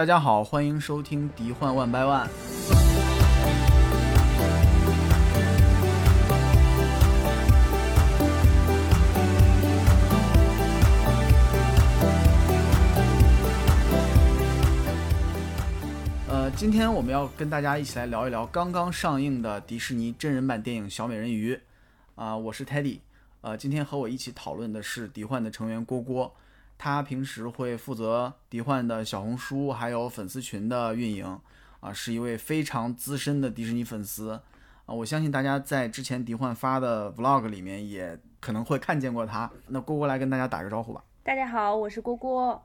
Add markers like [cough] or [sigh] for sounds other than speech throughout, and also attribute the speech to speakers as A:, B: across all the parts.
A: 大家好，欢迎收听《敌幻万百万》。呃，今天我们要跟大家一起来聊一聊刚刚上映的迪士尼真人版电影《小美人鱼》。啊，我是 Teddy。呃，今天和我一起讨论的是迪幻的成员郭郭。他平时会负责迪幻的小红书还有粉丝群的运营，啊，是一位非常资深的迪士尼粉丝，啊，我相信大家在之前迪幻发的 vlog 里面也可能会看见过他。那郭郭来跟大家打个招呼吧。
B: 大家好，我是郭郭。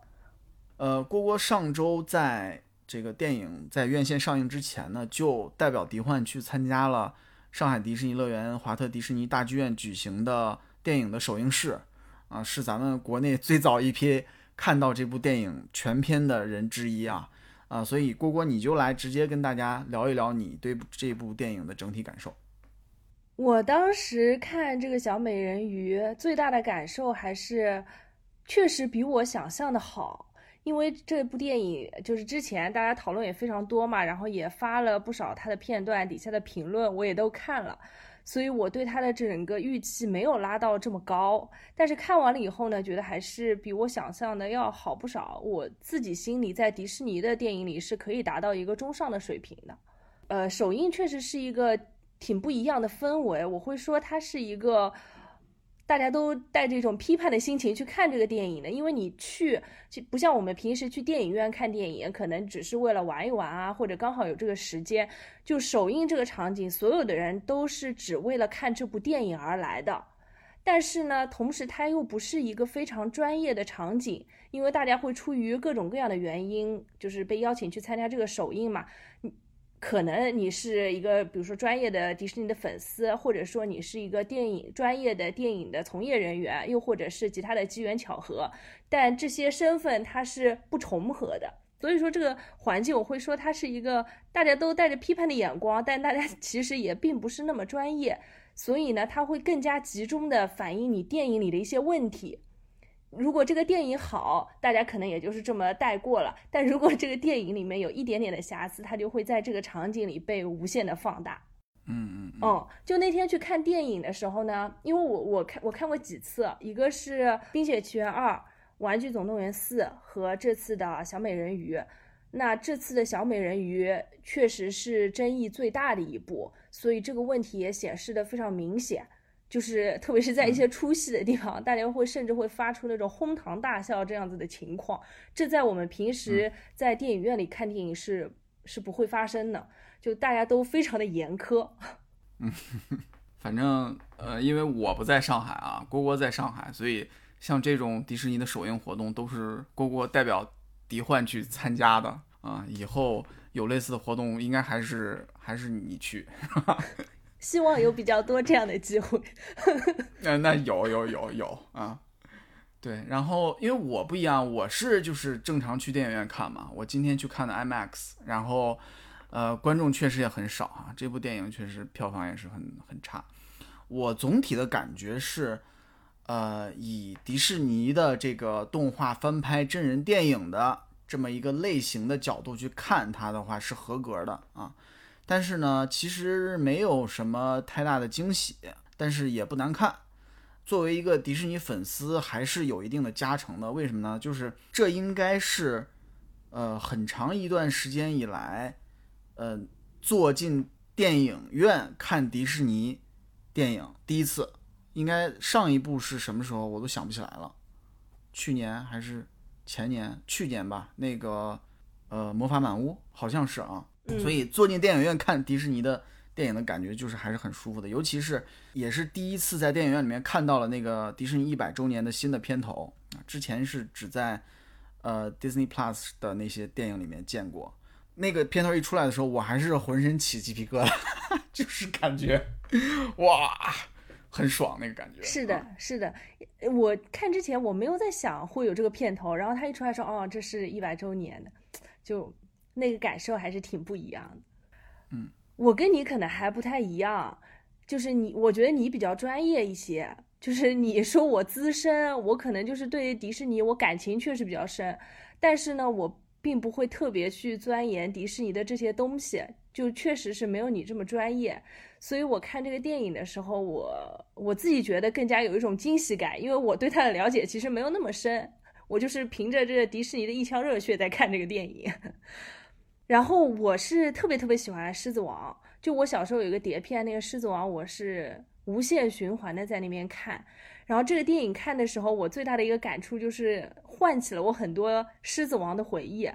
A: 呃，郭郭上周在这个电影在院线上映之前呢，就代表迪幻去参加了上海迪士尼乐园华特迪士尼大剧院举行的电影的首映式。啊，是咱们国内最早一批看到这部电影全片的人之一啊，啊，所以郭郭你就来直接跟大家聊一聊你对这部电影的整体感受。
B: 我当时看这个小美人鱼，最大的感受还是确实比我想象的好，因为这部电影就是之前大家讨论也非常多嘛，然后也发了不少它的片段，底下的评论我也都看了。所以我对它的整个预期没有拉到这么高，但是看完了以后呢，觉得还是比我想象的要好不少。我自己心里在迪士尼的电影里是可以达到一个中上的水平的。呃，首映确实是一个挺不一样的氛围，我会说它是一个。大家都带着一种批判的心情去看这个电影的，因为你去就不像我们平时去电影院看电影，可能只是为了玩一玩啊，或者刚好有这个时间。就首映这个场景，所有的人都是只为了看这部电影而来的。但是呢，同时它又不是一个非常专业的场景，因为大家会出于各种各样的原因，就是被邀请去参加这个首映嘛。可能你是一个，比如说专业的迪士尼的粉丝，或者说你是一个电影专业的电影的从业人员，又或者是其他的机缘巧合，但这些身份它是不重合的。所以说这个环境，我会说它是一个大家都带着批判的眼光，但大家 [laughs] 其实也并不是那么专业，所以呢，它会更加集中的反映你电影里的一些问题。如果这个电影好，大家可能也就是这么带过了；但如果这个电影里面有一点点的瑕疵，它就会在这个场景里被无限的放大。
A: 嗯嗯
B: 嗯。就那天去看电影的时候呢，因为我我看我看过几次，一个是《冰雪奇缘二》《玩具总动员四》和这次的小美人鱼。那这次的小美人鱼确实是争议最大的一部，所以这个问题也显示的非常明显。就是特别是在一些出戏的地方，大家会甚至会发出那种哄堂大笑这样子的情况，这在我们平时在电影院里看电影是是不会发生的，就大家都非常的严苛。
A: 嗯，[laughs] 反正呃，因为我不在上海啊，郭郭在上海，所以像这种迪士尼的首映活动都是郭郭代表迪幻去参加的啊。以后有类似的活动，应该还是还是你去。[laughs]
B: 希望有比较多这样的机会。[laughs]
A: 那那有有有有啊，对。然后因为我不一样，我是就是正常去电影院看嘛。我今天去看的 IMAX，然后呃观众确实也很少啊。这部电影确实票房也是很很差。我总体的感觉是，呃，以迪士尼的这个动画翻拍真人电影的这么一个类型的角度去看它的话，是合格的啊。但是呢，其实没有什么太大的惊喜，但是也不难看。作为一个迪士尼粉丝，还是有一定的加成的。为什么呢？就是这应该是，呃，很长一段时间以来，呃，坐进电影院看迪士尼电影第一次。应该上一部是什么时候，我都想不起来了。去年还是前年？去年吧。那个，呃，魔法满屋好像是啊。所以坐进电影院看迪士尼的电影的感觉就是还是很舒服的，尤其是也是第一次在电影院里面看到了那个迪士尼一百周年的新的片头啊，之前是只在呃 Disney Plus 的那些电影里面见过。那个片头一出来的时候，我还是浑身起鸡皮疙瘩，[laughs] 就是感觉哇，很爽那个感觉。
B: 是的，是的，我看之前我没有在想会有这个片头，然后他一出来说哦，这是一百周年的，就。那个感受还是挺不一样的，
A: 嗯，
B: 我跟你可能还不太一样，就是你，我觉得你比较专业一些，就是你说我资深，我可能就是对迪士尼我感情确实比较深，但是呢，我并不会特别去钻研迪士尼的这些东西，就确实是没有你这么专业。所以我看这个电影的时候，我我自己觉得更加有一种惊喜感，因为我对它的了解其实没有那么深，我就是凭着这个迪士尼的一腔热血在看这个电影。然后我是特别特别喜欢《狮子王》，就我小时候有一个碟片，那个《狮子王》我是无限循环的在那边看。然后这个电影看的时候，我最大的一个感触就是唤起了我很多《狮子王》的回忆，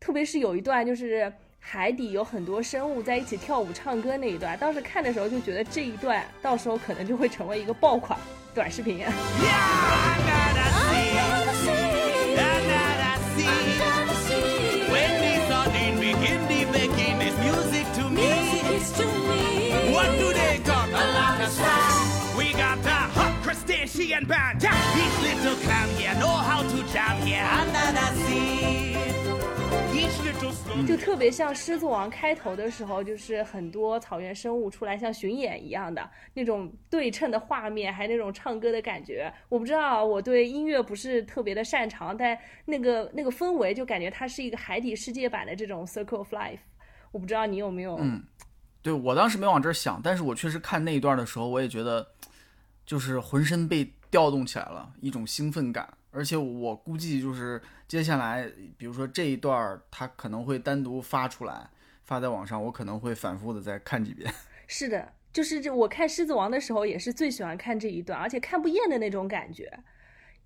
B: 特别是有一段就是海底有很多生物在一起跳舞唱歌那一段，当时看的时候就觉得这一段到时候可能就会成为一个爆款短视频。就特别像《狮子王》开头的时候，就是很多草原生物出来像巡演一样的那种对称的画面，还那种唱歌的感觉。我不知道，我对音乐不是特别的擅长，但那个那个氛围就感觉它是一个海底世界版的这种 Circle of Life。我不知道你有没有？
A: 嗯，对我当时没往这儿想，但是我确实看那一段的时候，我也觉得就是浑身被调动起来了一种兴奋感。而且我估计就是接下来，比如说这一段，它可能会单独发出来，发在网上，我可能会反复的再看几遍。[laughs]
B: 是的，就是这我看《狮子王》的时候，也是最喜欢看这一段，而且看不厌的那种感觉，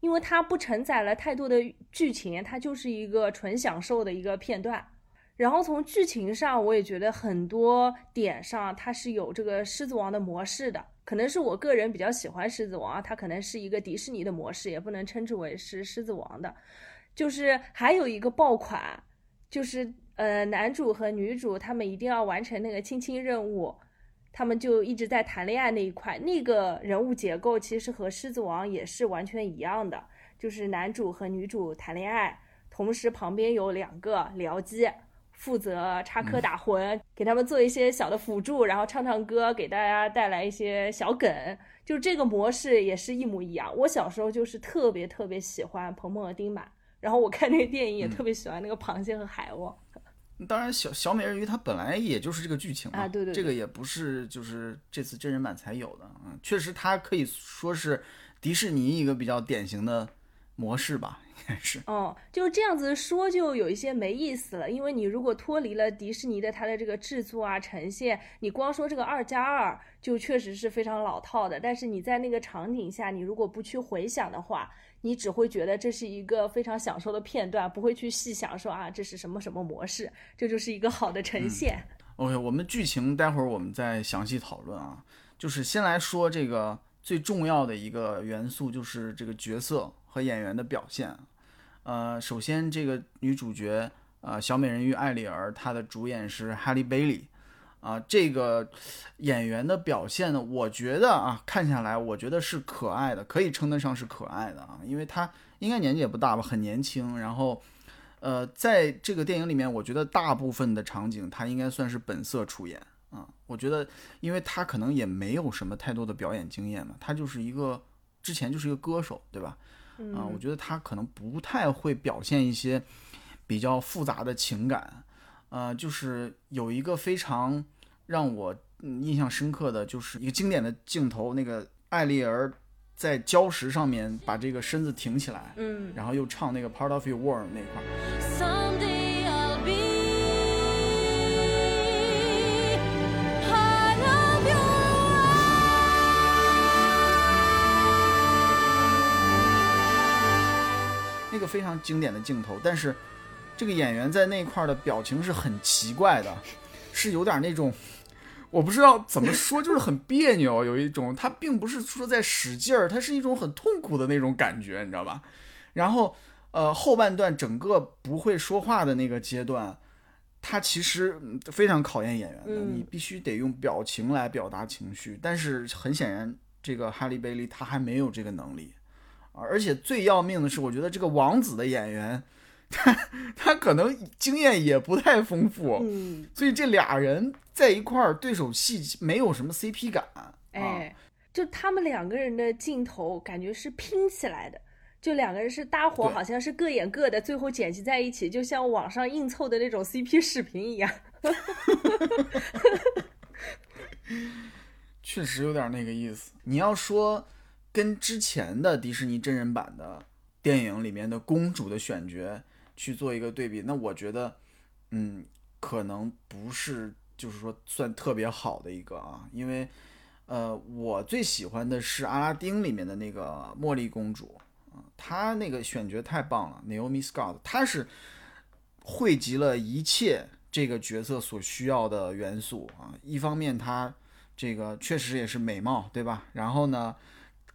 B: 因为它不承载了太多的剧情，它就是一个纯享受的一个片段。然后从剧情上，我也觉得很多点上它是有这个《狮子王》的模式的。可能是我个人比较喜欢《狮子王》，它可能是一个迪士尼的模式，也不能称之为是《狮子王》的。就是还有一个爆款，就是呃，男主和女主他们一定要完成那个亲亲任务，他们就一直在谈恋爱那一块，那个人物结构其实和《狮子王》也是完全一样的，就是男主和女主谈恋爱，同时旁边有两个僚机。负责插科打诨，给他们做一些小的辅助，然后唱唱歌，给大家带来一些小梗，就这个模式也是一模一样。我小时候就是特别特别喜欢鹏鹏和丁满，然后我看那个电影也特别喜欢那个螃蟹和海鸥。
A: 当然，小小美人鱼它本来也就是这个剧情
B: 啊，对对，
A: 这个也不是就是这次真人版才有的，嗯，确实它可以说是迪士尼一个比较典型的模式吧。[laughs] 应该是
B: 哦，就这样子说就有一些没意思了，因为你如果脱离了迪士尼的它的这个制作啊呈现，你光说这个二加二就确实是非常老套的。但是你在那个场景下，你如果不去回想的话，你只会觉得这是一个非常享受的片段，不会去细想说啊这是什么什么模式，这就是一个好的呈现。
A: OK，我们剧情待会儿我们再详细讨论啊，就是先来说这个最重要的一个元素，就是这个角色。和演员的表现，呃，首先这个女主角，呃，小美人鱼艾丽儿，她的主演是哈利贝利，啊，这个演员的表现呢，我觉得啊，看下来我觉得是可爱的，可以称得上是可爱的啊，因为她应该年纪也不大吧，很年轻，然后，呃，在这个电影里面，我觉得大部分的场景她应该算是本色出演啊，我觉得，因为她可能也没有什么太多的表演经验嘛，她就是一个之前就是一个歌手，对吧？啊，我觉得他可能不太会表现一些比较复杂的情感，呃，就是有一个非常让我印象深刻的就是一个经典的镜头，那个艾丽儿在礁石上面把这个身子挺起来，
B: 嗯，
A: 然后又唱那个 Part of Your World 那块儿。非常经典的镜头，但是这个演员在那块的表情是很奇怪的，是有点那种，我不知道怎么说，就是很别扭，有一种他并不是说在使劲儿，他是一种很痛苦的那种感觉，你知道吧？然后呃后半段整个不会说话的那个阶段，他其实非常考验演员的，你必须得用表情来表达情绪，但是很显然这个哈利贝利他还没有这个能力。而且最要命的是，我觉得这个王子的演员，他他可能经验也不太丰富，
B: 嗯，
A: 所以这俩人在一块儿对手戏没有什么 CP 感，
B: 哎，就他们两个人的镜头感觉是拼起来的，就两个人是搭伙，好像是各演各的，最后剪辑在一起，就像网上硬凑的那种 CP 视频一样。[laughs]
A: 确实有点那个意思。你要说跟之前的迪士尼真人版的电影里面的公主的选角去做一个对比，那我觉得，嗯，可能不是就是说算特别好的一个啊，因为呃，我最喜欢的是阿拉丁里面的那个茉莉公主啊，她那个选角太棒了，Naomi Scott，她是汇集了一切这个角色所需要的元素啊，一方面她。这个确实也是美貌，对吧？然后呢，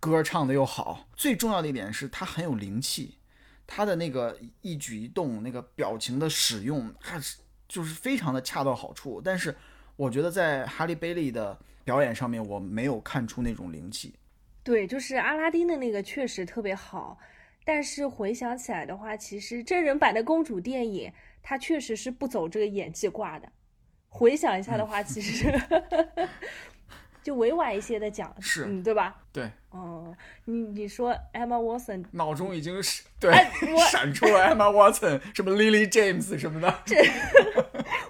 A: 歌唱的又好，最重要的一点是她很有灵气，她的那个一举一动、那个表情的使用，还是就是非常的恰到好处。但是我觉得在哈利贝利的表演上面，我没有看出那种灵气。
B: 对，就是阿拉丁的那个确实特别好，但是回想起来的话，其实真人版的公主电影，它确实是不走这个演技挂的。回想一下的话，其实。[laughs] 就委婉一些的讲，
A: 是，
B: 嗯，对吧？
A: 对，
B: 哦，你你说 Emma Watson，
A: 脑中已经是对闪出了 Emma Watson，什么 Lily James 什么的。
B: 这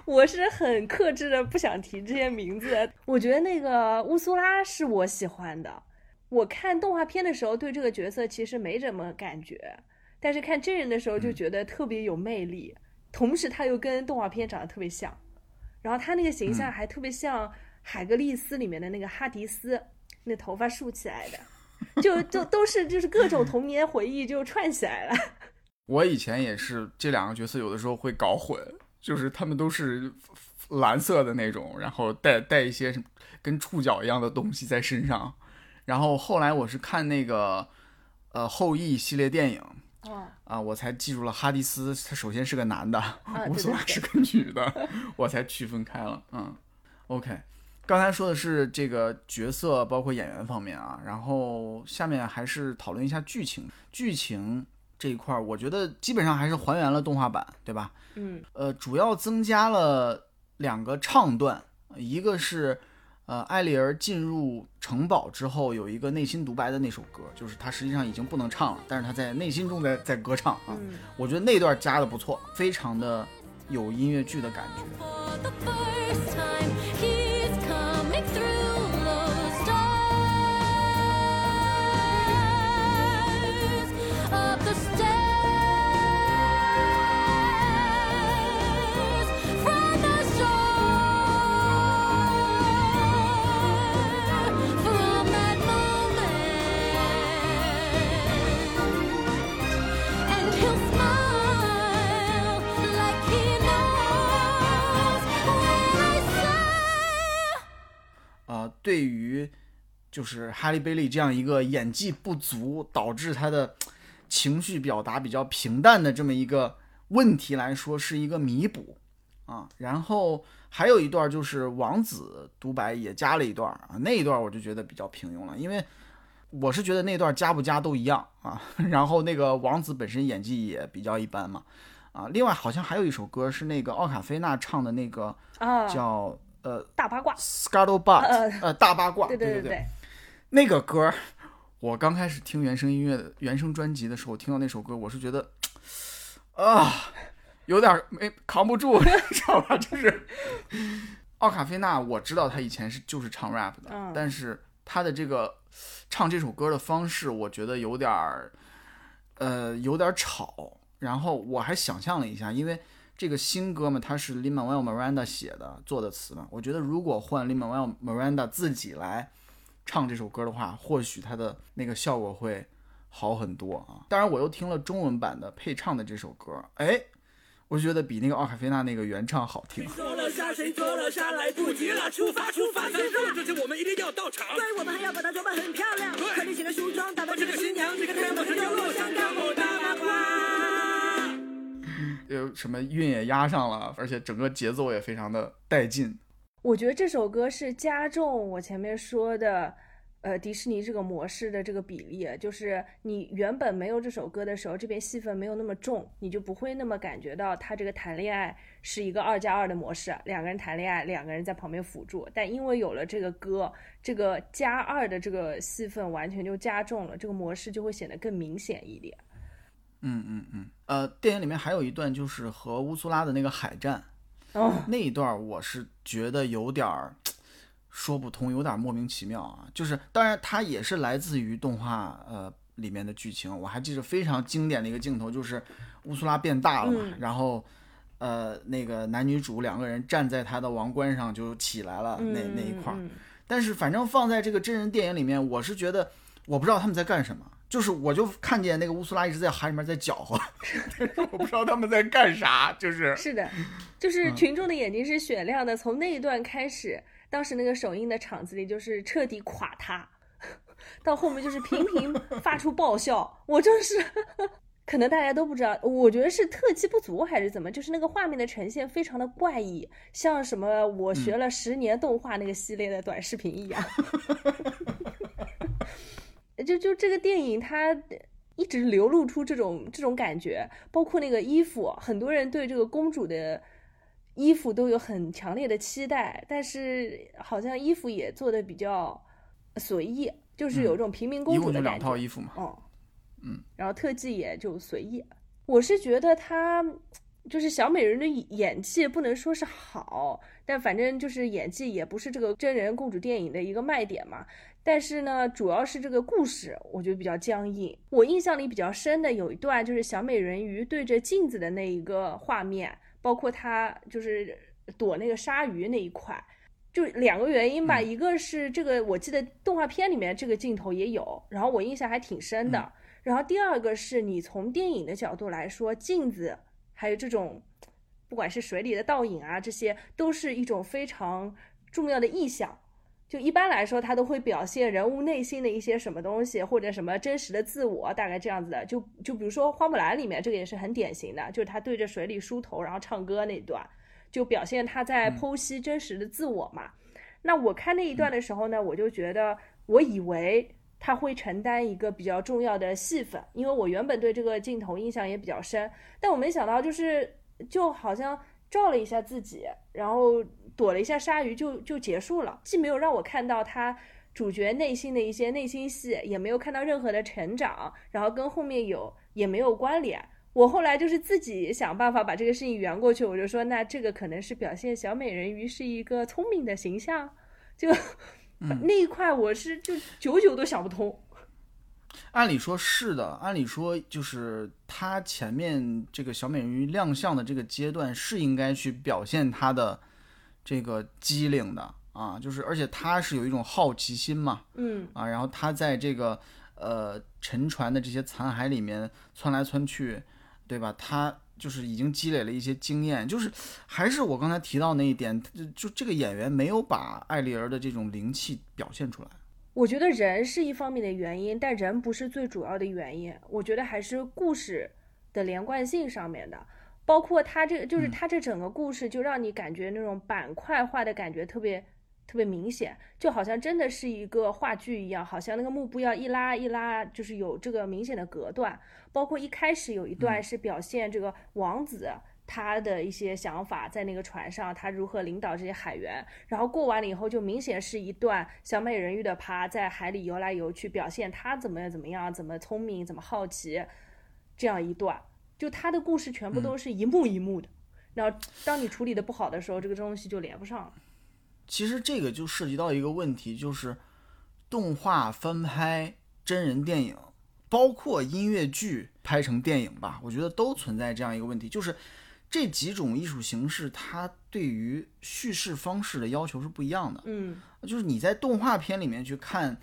B: 我是很克制的，不想提这些名字。我觉得那个乌苏拉是我喜欢的。我看动画片的时候对这个角色其实没什么感觉，但是看真人的时候就觉得特别有魅力。同时，他又跟动画片长得特别像，然后他那个形象还特别像。海格力斯里面的那个哈迪斯，那头发竖起来的，就就都是就是各种童年回忆就串起来了。[laughs]
A: 我以前也是这两个角色有的时候会搞混，就是他们都是蓝色的那种，然后带带一些跟触角一样的东西在身上。然后后来我是看那个呃后羿系列电影，啊，我才记住了哈迪斯，他首先是个男的，乌苏拉是个女的，我才区分开了。嗯，OK。刚才说的是这个角色，包括演员方面啊，然后下面还是讨论一下剧情。剧情这一块儿，我觉得基本上还是还原了动画版，对吧？
B: 嗯。
A: 呃，主要增加了两个唱段，一个是呃艾丽儿进入城堡之后有一个内心独白的那首歌，就是她实际上已经不能唱了，但是她在内心中在在歌唱啊。我觉得那段加的不错，非常的有音乐剧的感觉。对于就是哈利贝利这样一个演技不足导致他的情绪表达比较平淡的这么一个问题来说，是一个弥补啊。然后还有一段就是王子独白也加了一段啊，那一段我就觉得比较平庸了，因为我是觉得那段加不加都一样啊。[laughs] 然后那个王子本身演技也比较一般嘛啊。另外好像还有一首歌是那个奥卡菲娜唱的那个叫。呃，
B: 大八卦
A: ，Scuttlebutt，呃，大八卦，
B: 对对
A: 对对，那个歌，我刚开始听原声音乐的原声专辑的时候，听到那首歌，我是觉得啊，有点没扛不住，你 [laughs] 知道吧？就是奥卡菲娜，我知道他以前是就是唱 rap 的，但是他的这个唱这首歌的方式，我觉得有点儿，呃，有点吵。然后我还想象了一下，因为。这个新歌嘛，它是 Lin-Manuel Miranda 写的，做的词嘛。我觉得如果换 Lin-Manuel Miranda 自己来唱这首歌的话，或许它的那个效果会好很多啊。当然，我又听了中文版的配唱的这首歌，哎，我觉得比那个奥卡菲娜那个原唱好听。坐了下，谁坐了下来不及了，出发，出发，出发！这次我们一定要到场。对，我们还要把它装扮很漂亮，快点起来梳妆，打扮这个新娘，这个太阳马上就落下，干我大八卦。有什么韵也压上了，而且整个节奏也非常的带劲。
B: 我觉得这首歌是加重我前面说的，呃，迪士尼这个模式的这个比例，就是你原本没有这首歌的时候，这边戏份没有那么重，你就不会那么感觉到他这个谈恋爱是一个二加二的模式，两个人谈恋爱，两个人在旁边辅助。但因为有了这个歌，这个加二的这个戏份完全就加重了，这个模式就会显得更明显一点。
A: 嗯嗯嗯，呃，电影里面还有一段就是和乌苏拉的那个海战，
B: 哦，
A: 那一段我是觉得有点儿。[tsk] 说不通，有点莫名其妙啊！就是，当然它也是来自于动画呃里面的剧情。我还记得非常经典的一个镜头，就是乌苏拉变大了嘛，然后呃那个男女主两个人站在他的王冠上就起来了，那那一块儿。但是反正放在这个真人电影里面，我是觉得我不知道他们在干什么，就是我就看见那个乌苏拉一直在海里面在搅和，[laughs] 我不知道他们在干啥，就是
B: 是的，就是群众的眼睛是雪亮的，从那一段开始。当时那个首映的场子里，就是彻底垮塌，到后面就是频频发出爆笑。我就是，[laughs] 可能大家都不知道，我觉得是特技不足还是怎么，就是那个画面的呈现非常的怪异，像什么我学了十年动画那个系列的短视频一样。[laughs] 就就这个电影，它一直流露出这种这种感觉，包括那个衣服，很多人对这个公主的。衣服都有很强烈的期待，但是好像衣服也做的比较随意，就是有一种平民公主的感觉。
A: 两套衣服嘛。
B: 哦，
A: 嗯，
B: 然后特技也就随意。我是觉得她就是小美人的演技不能说是好，但反正就是演技也不是这个真人公主电影的一个卖点嘛。但是呢，主要是这个故事我觉得比较僵硬。我印象里比较深的有一段就是小美人鱼对着镜子的那一个画面。包括她就是躲那个鲨鱼那一块，就两个原因吧。一个是这个，我记得动画片里面这个镜头也有，然后我印象还挺深的。然后第二个是你从电影的角度来说，镜子还有这种，不管是水里的倒影啊，这些都是一种非常重要的意象。就一般来说，他都会表现人物内心的一些什么东西，或者什么真实的自我，大概这样子的。就就比如说《花木兰》里面，这个也是很典型的，就是他对着水里梳头，然后唱歌那段，就表现他在剖析真实的自我嘛。那我看那一段的时候呢，我就觉得，我以为他会承担一个比较重要的戏份，因为我原本对这个镜头印象也比较深，但我没想到就是就好像照了一下自己，然后。躲了一下鲨鱼就就结束了，既没有让我看到他主角内心的一些内心戏，也没有看到任何的成长，然后跟后面有也没有关联。我后来就是自己想办法把这个事情圆过去，我就说那这个可能是表现小美人鱼是一个聪明的形象，就 [laughs] 那一块我是就久久都想不通。
A: 按理说是的，按理说就是他前面这个小美人鱼亮相的这个阶段是应该去表现他的。这个机灵的啊，就是而且他是有一种好奇心嘛，
B: 嗯
A: 啊，然后他在这个呃沉船的这些残骸里面窜来窜去，对吧？他就是已经积累了一些经验，就是还是我刚才提到那一点，就就这个演员没有把艾丽儿的这种灵气表现出来。
B: 我觉得人是一方面的原因，但人不是最主要的原因。我觉得还是故事的连贯性上面的。包括他这个，就是他这整个故事，就让你感觉那种板块化的感觉特别特别明显，就好像真的是一个话剧一样，好像那个幕布要一拉一拉，就是有这个明显的隔断。包括一开始有一段是表现这个王子他的一些想法，在那个船上他如何领导这些海员，然后过完了以后，就明显是一段小美人鱼的趴在海里游来游去，表现他怎么样怎么样，怎么聪明，怎么好奇，这样一段。就他的故事全部都是一幕一幕的，然后当你处理的不好的时候，这个东西就连不上了。
A: 其实这个就涉及到一个问题，就是动画翻拍真人电影，包括音乐剧拍成电影吧，我觉得都存在这样一个问题，就是这几种艺术形式它对于叙事方式的要求是不一样的。
B: 嗯，
A: 就是你在动画片里面去看，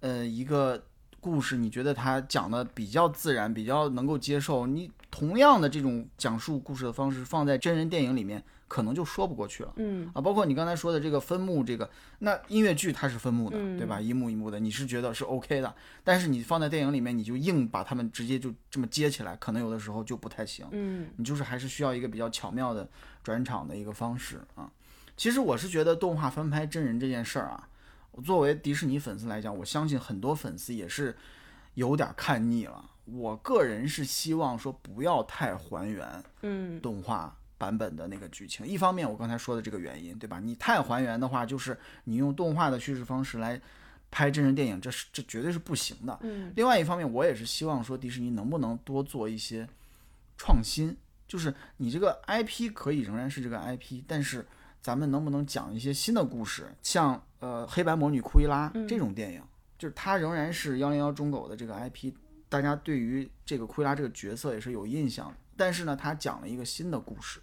A: 呃，一个。故事你觉得它讲的比较自然，比较能够接受。你同样的这种讲述故事的方式放在真人电影里面，可能就说不过去了。
B: 嗯
A: 啊，包括你刚才说的这个分幕，这个那音乐剧它是分幕的，
B: 对
A: 吧？一幕一幕的，你是觉得是 OK 的。但是你放在电影里面，你就硬把他们直接就这么接起来，可能有的时候就不太行。
B: 嗯，
A: 你就是还是需要一个比较巧妙的转场的一个方式啊。其实我是觉得动画翻拍真人这件事儿啊，作为迪士尼粉丝来讲，我相信很多粉丝也是有点看腻了。我个人是希望说不要太还原，
B: 嗯，
A: 动画版本的那个剧情。一方面，我刚才说的这个原因，对吧？你太还原的话，就是你用动画的叙事方式来拍真人电影，这是这绝对是不行的。
B: 嗯，
A: 另外一方面，我也是希望说迪士尼能不能多做一些创新，就是你这个 IP 可以仍然是这个 IP，但是咱们能不能讲一些新的故事，像呃黑白魔女库伊拉这种电影，就是它仍然是幺零幺中狗的这个 IP。大家对于这个库伊拉这个角色也是有印象的，但是呢，他讲了一个新的故事。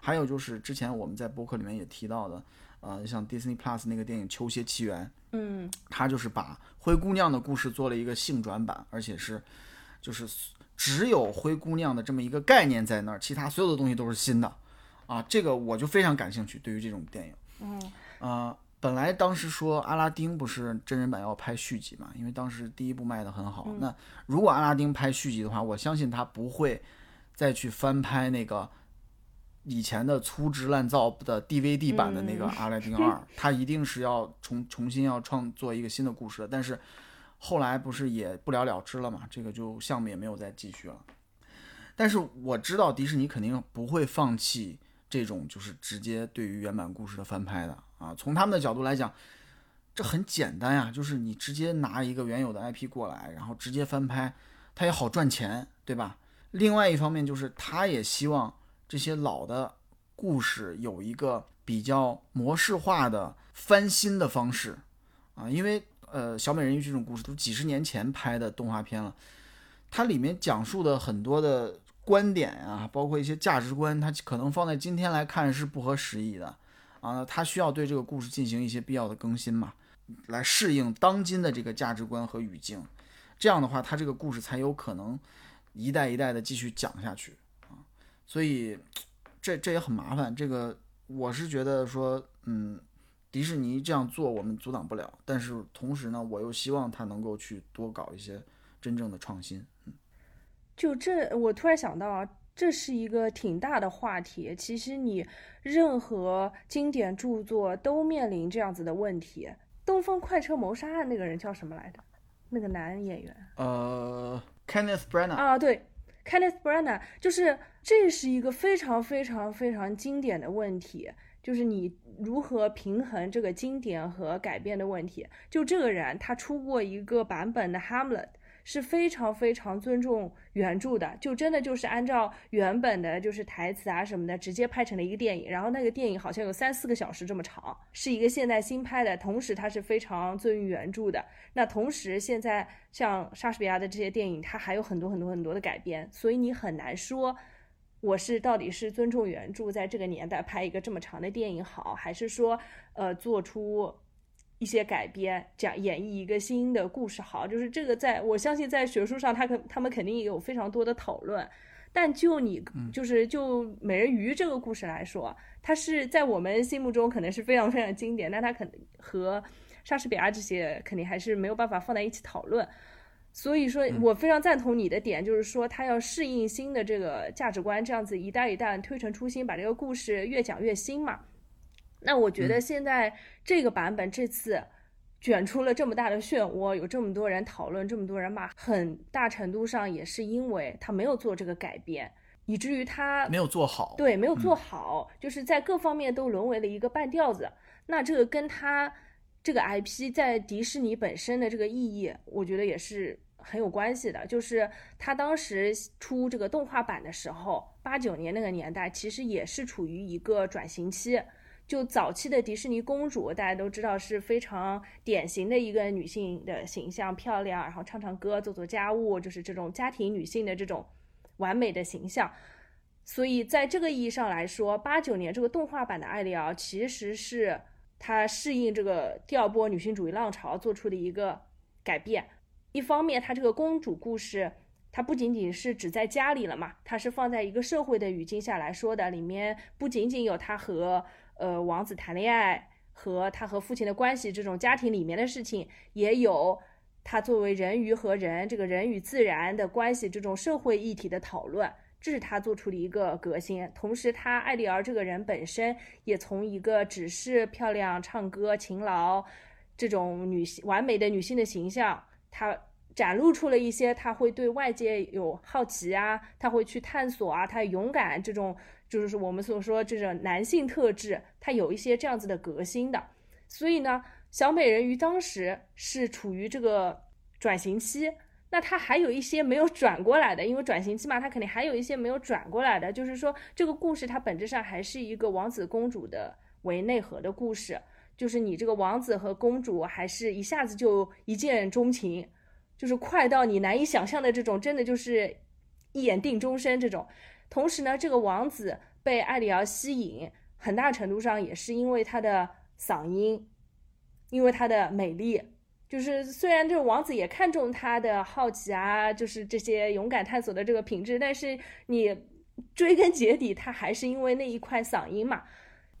A: 还有就是之前我们在播客里面也提到的，呃，像 Disney Plus 那个电影《球鞋奇缘》，
B: 嗯，
A: 他就是把灰姑娘的故事做了一个性转版，而且是就是只有灰姑娘的这么一个概念在那儿，其他所有的东西都是新的。啊，这个我就非常感兴趣，对于这种电影，
B: 嗯，
A: 啊。本来当时说阿拉丁不是真人版要拍续集嘛，因为当时第一部卖的很好。那如果阿拉丁拍续集的话，我相信他不会再去翻拍那个以前的粗制滥造的 DVD 版的那个阿拉丁二，他一定是要重重新要创作一个新的故事的。但是后来不是也不了了之了嘛，这个就项目也没有再继续了。但是我知道迪士尼肯定不会放弃这种就是直接对于原版故事的翻拍的。啊，从他们的角度来讲，这很简单呀，就是你直接拿一个原有的 IP 过来，然后直接翻拍，它也好赚钱，对吧？另外一方面就是，他也希望这些老的故事有一个比较模式化的翻新的方式啊，因为呃，小美人鱼这种故事都几十年前拍的动画片了，它里面讲述的很多的观点啊，包括一些价值观，它可能放在今天来看是不合时宜的。啊，他需要对这个故事进行一些必要的更新嘛，来适应当今的这个价值观和语境，这样的话，他这个故事才有可能一代一代的继续讲下去啊。所以这这也很麻烦。这个我是觉得说，嗯，迪士尼这样做我们阻挡不了，但是同时呢，我又希望他能够去多搞一些真正的创新。嗯，
B: 就这，我突然想到啊。这是一个挺大的话题。其实你任何经典著作都面临这样子的问题。《东方快车谋杀案》那个人叫什么来着？那个男演员？
A: 呃，Kenneth Branagh。
B: 啊，对，Kenneth Branagh，就是这是一个非常非常非常经典的问题，就是你如何平衡这个经典和改编的问题。就这个人，他出过一个版本的《Hamlet》。是非常非常尊重原著的，就真的就是按照原本的，就是台词啊什么的，直接拍成了一个电影。然后那个电影好像有三四个小时这么长，是一个现代新拍的，同时它是非常尊于原著的。那同时现在像莎士比亚的这些电影，它还有很多很多很多的改编，所以你很难说我是到底是尊重原著，在这个年代拍一个这么长的电影好，还是说呃做出。一些改编，讲演绎一个新的故事，好，就是这个，在我相信在学术上，他肯他们肯定也有非常多的讨论。但就你就是就美人鱼这个故事来说，它是在我们心目中可能是非常非常经典，但它肯和莎士比亚这些肯定还是没有办法放在一起讨论。所以说我非常赞同你的点，就是说他要适应新的这个价值观，这样子一代一代推陈出新，把这个故事越讲越新嘛。那我觉得现在这个版本这次卷出了这么大的漩涡，有这么多人讨论，这么多人骂，很大程度上也是因为他没有做这个改编，以至于他
A: 没有做好。
B: 对，没有做好，就是在各方面都沦为了一个半吊子。那这个跟他这个 IP 在迪士尼本身的这个意义，我觉得也是很有关系的。就是他当时出这个动画版的时候，八九年那个年代，其实也是处于一个转型期。就早期的迪士尼公主，大家都知道是非常典型的一个女性的形象，漂亮，然后唱唱歌，做做家务，就是这种家庭女性的这种完美的形象。所以在这个意义上来说，八九年这个动画版的艾丽儿，其实是她适应这个第二波女性主义浪潮做出的一个改变。一方面，她这个公主故事，它不仅仅是只在家里了嘛，它是放在一个社会的语境下来说的，里面不仅仅有她和呃，王子谈恋爱和他和父亲的关系，这种家庭里面的事情，也有他作为人鱼和人，这个人与自然的关系，这种社会议题的讨论，这是他做出的一个革新。同时，他艾丽儿这个人本身也从一个只是漂亮、唱歌、勤劳这种女性完美的女性的形象，她展露出了一些她会对外界有好奇啊，她会去探索啊，她勇敢这种就是我们所说这种男性特质，它有一些这样子的革新的。所以呢，小美人鱼当时是处于这个转型期。那他还有一些没有转过来的，因为转型期嘛，他肯定还有一些没有转过来的。就是说，这个故事它本质上还是一个王子公主的为内核的故事，就是你这个王子和公主还是一下子就一见钟情，就是快到你难以想象的这种，真的就是一眼定终身这种。同时呢，这个王子被艾丽儿吸引，很大程度上也是因为他的嗓音，因为他的美丽。就是虽然这个王子也看重他的好奇啊，就是这些勇敢探索的这个品质，但是你追根结底，他还是因为那一块嗓音嘛。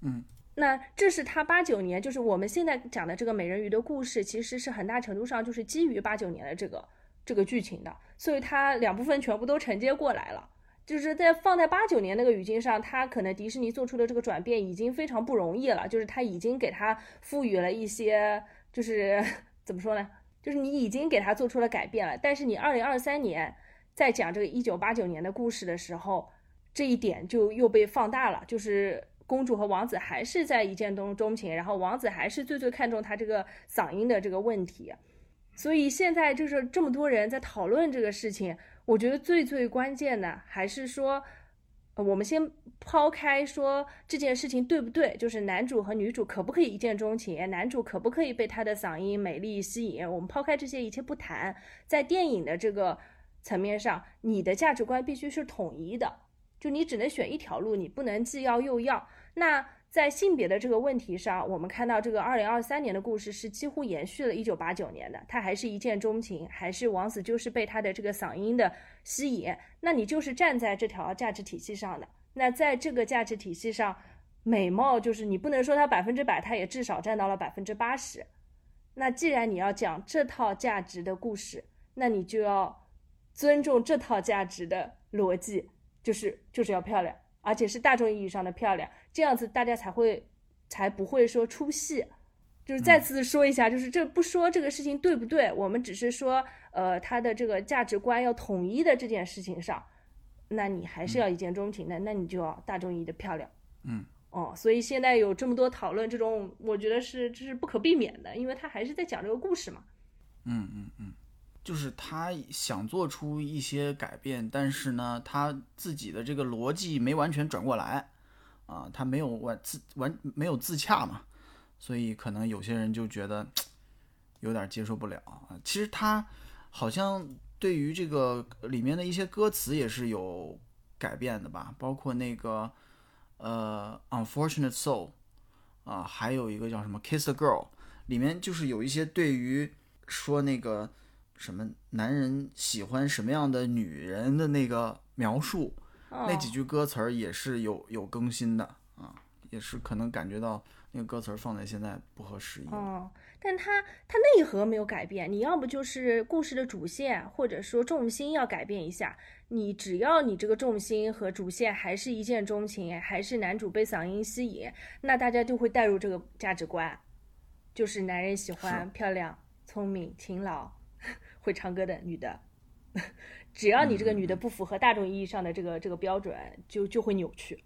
A: 嗯，
B: 那这是他八九年，就是我们现在讲的这个美人鱼的故事，其实是很大程度上就是基于八九年的这个这个剧情的，所以它两部分全部都承接过来了。就是在放在八九年那个语境上，他可能迪士尼做出的这个转变已经非常不容易了，就是他已经给他赋予了一些就是。怎么说呢？就是你已经给他做出了改变了，但是你二零二三年在讲这个一九八九年的故事的时候，这一点就又被放大了。就是公主和王子还是在一见钟钟情，然后王子还是最最看重他这个嗓音的这个问题。所以现在就是这么多人在讨论这个事情，我觉得最最关键的还是说。我们先抛开说这件事情对不对，就是男主和女主可不可以一见钟情，男主可不可以被他的嗓音美丽吸引？我们抛开这些一切不谈，在电影的这个层面上，你的价值观必须是统一的，就你只能选一条路，你不能既要又要。那在性别的这个问题上，我们看到这个二零二三年的故事是几乎延续了一九八九年的，他还是一见钟情，还是王子就是被他的这个嗓音的吸引。那你就是站在这条价值体系上的。那在这个价值体系上，美貌就是你不能说它百分之百，它也至少占到了百分之八十。那既然你要讲这套价值的故事，那你就要尊重这套价值的逻辑，就是就是要漂亮。而且是大众意义上的漂亮，这样子大家才会才不会说出戏。就是再次说一下，就是这不说这个事情对不对，我们只是说，呃，他的这个价值观要统一的这件事情上，那你还是要一见钟情的，那你就要大众意义的漂亮。
A: 嗯，
B: 哦，所以现在有这么多讨论，这种我觉得是这是不可避免的，因为他还是在讲这个故事嘛。
A: 嗯嗯嗯。就是他想做出一些改变，但是呢，他自己的这个逻辑没完全转过来，啊，他没有完自完没有自洽嘛，所以可能有些人就觉得有点接受不了啊。其实他好像对于这个里面的一些歌词也是有改变的吧，包括那个呃，Unfortunate Soul 啊，还有一个叫什么 Kiss a Girl，里面就是有一些对于说那个。什么男人喜欢什么样的女人的那个描述，那几句歌词儿也是有有更新的啊，也是可能感觉到那个歌词儿放在现在不合时宜。
B: 哦，但它它内核没有改变，你要不就是故事的主线或者说重心要改变一下，你只要你这个重心和主线还是一见钟情，还是男主被嗓音吸引，那大家就会带入这个价值观，就是男人喜欢漂亮、聪明、勤劳。[laughs] 会唱歌的女的，只要你这个女的不符合大众意义上的这个这个标准，就就会扭曲。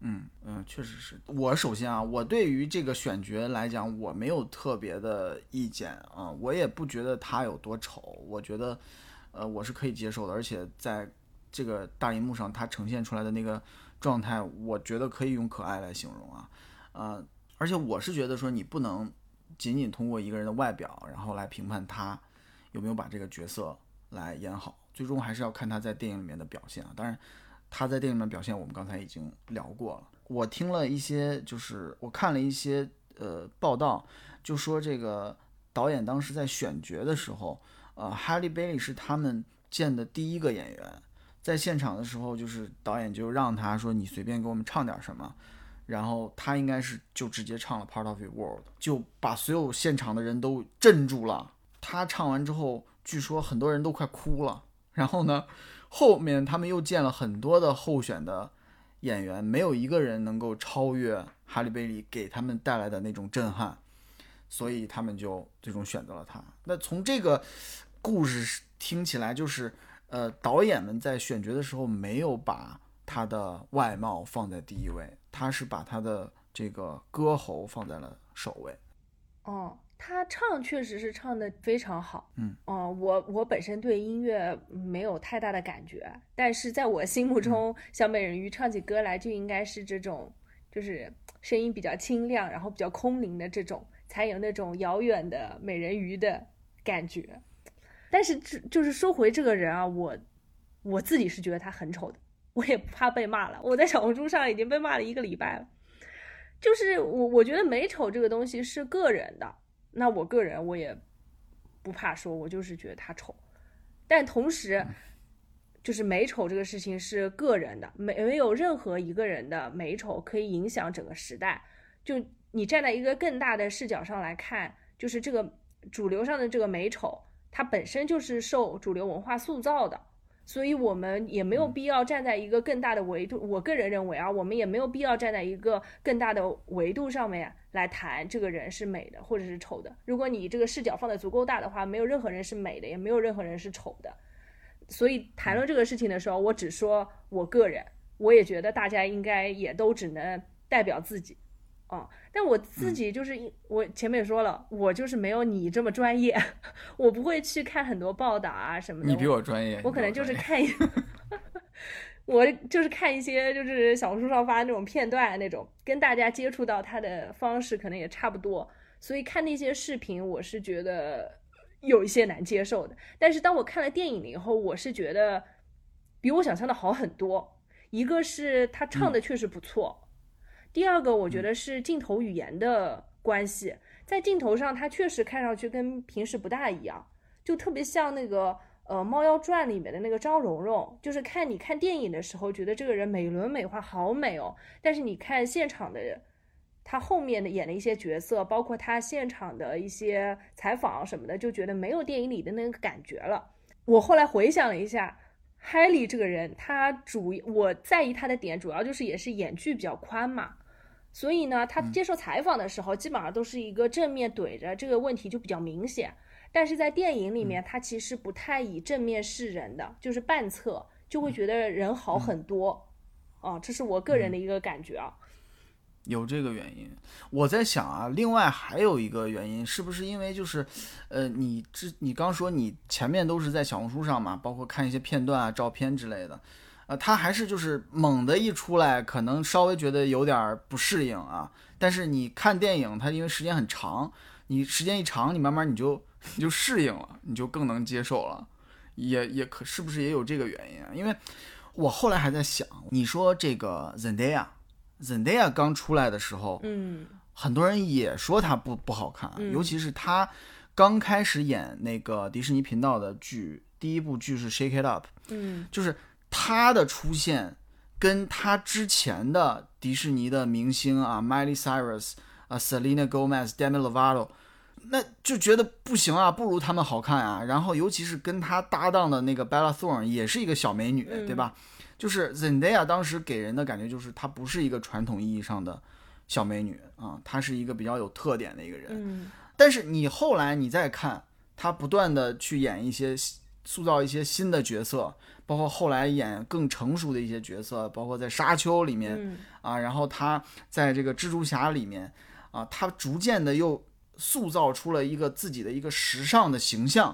A: 嗯嗯，确实是我首先啊，我对于这个选角来讲，我没有特别的意见啊，我也不觉得她有多丑，我觉得呃我是可以接受的，而且在这个大荧幕上她呈现出来的那个状态，我觉得可以用可爱来形容啊，呃，而且我是觉得说你不能仅仅通过一个人的外表，然后来评判他。有没有把这个角色来演好？最终还是要看他在电影里面的表现啊。当然，他在电影里面表现，我们刚才已经聊过了。我听了一些，就是我看了一些呃报道，就说这个导演当时在选角的时候，呃，哈利贝利是他们见的第一个演员，在现场的时候，就是导演就让他说：“你随便给我们唱点什么。”然后他应该是就直接唱了《Part of Your World》，就把所有现场的人都镇住了。他唱完之后，据说很多人都快哭了。然后呢，后面他们又见了很多的候选的演员，没有一个人能够超越哈利贝利给他们带来的那种震撼。所以他们就最终选择了他。那从这个故事听起来，就是呃，导演们在选角的时候没有把他的外貌放在第一位，他是把他的这个歌喉放在了首位。
B: 哦。他唱确实是唱的非常好，
A: 嗯，
B: 哦，我我本身对音乐没有太大的感觉，但是在我心目中，小美人鱼唱起歌来就应该是这种，就是声音比较清亮，然后比较空灵的这种，才有那种遥远的美人鱼的感觉。但是就就是说回这个人啊，我我自己是觉得他很丑的，我也不怕被骂了，我在小红书上已经被骂了一个礼拜了。就是我我觉得美丑这个东西是个人的。那我个人我也不怕说，我就是觉得他丑，但同时，就是美丑这个事情是个人的，没没有任何一个人的美丑可以影响整个时代。就你站在一个更大的视角上来看，就是这个主流上的这个美丑，它本身就是受主流文化塑造的。所以，我们也没有必要站在一个更大的维度。我个人认为啊，我们也没有必要站在一个更大的维度上面来谈这个人是美的或者是丑的。如果你这个视角放的足够大的话，没有任何人是美的，也没有任何人是丑的。所以，谈论这个事情的时候，我只说我个人，我也觉得大家应该也都只能代表自己。哦，但我自己就是我前面也说了，我就是没有你这么专业，[laughs] 我不会去看很多报道啊什么的。
A: 你比我专业，
B: 我可能就是看一，[laughs] 我就是看一些就是小红书上发的那种片段那种，跟大家接触到他的方式可能也差不多，所以看那些视频我是觉得有一些难接受的。但是当我看了电影了以后，我是觉得比我想象的好很多。一个是他唱的确实不错。第二个，我觉得是镜头语言的关系，在镜头上，他确实看上去跟平时不大一样，就特别像那个呃《猫妖传》里面的那个张蓉蓉，就是看你看电影的时候，觉得这个人美轮美奂，好美哦，但是你看现场的，他后面的演的一些角色，包括他现场的一些采访什么的，就觉得没有电影里的那个感觉了。我后来回想了一下。海莉这个人，他主我在意他的点，主要就是也是眼距比较宽嘛。所以呢，他接受采访的时候，基本上都是一个正面怼着，这个问题就比较明显。但是在电影里面，他其实不太以正面示人的，就是半侧，就会觉得人好很多。哦，这是我个人的一个感觉啊。
A: 有这个原因，我在想啊，另外还有一个原因，是不是因为就是，呃，你之你刚说你前面都是在小红书上嘛，包括看一些片段啊、照片之类的，呃，他还是就是猛的一出来，可能稍微觉得有点不适应啊。但是你看电影，它因为时间很长，你时间一长，你慢慢你就你就适应了，你就更能接受了，也也可是不是也有这个原因啊？因为我后来还在想，你说这个 Zendaya。Zendaya 刚出来的时候，
B: 嗯，
A: 很多人也说他不不好看，尤其是他刚开始演那个迪士尼频道的剧，第一部剧是《Shake It Up》，
B: 嗯，
A: 就是他的出现跟他之前的迪士尼的明星啊，Miley Cyrus 啊，Selena Gomez、Demi Lovato，那就觉得不行啊，不如他们好看啊。然后尤其是跟他搭档的那个 Bella Thorne 也是一个小美女，对吧？就是 Zendaya 当时给人的感觉就是她不是一个传统意义上的小美女啊，她是一个比较有特点的一个人。
B: 嗯，
A: 但是你后来你再看她不断的去演一些塑造一些新的角色，包括后来演更成熟的一些角色，包括在沙丘里面啊，然后他在这个蜘蛛侠里面啊，他逐渐的又塑造出了一个自己的一个时尚的形象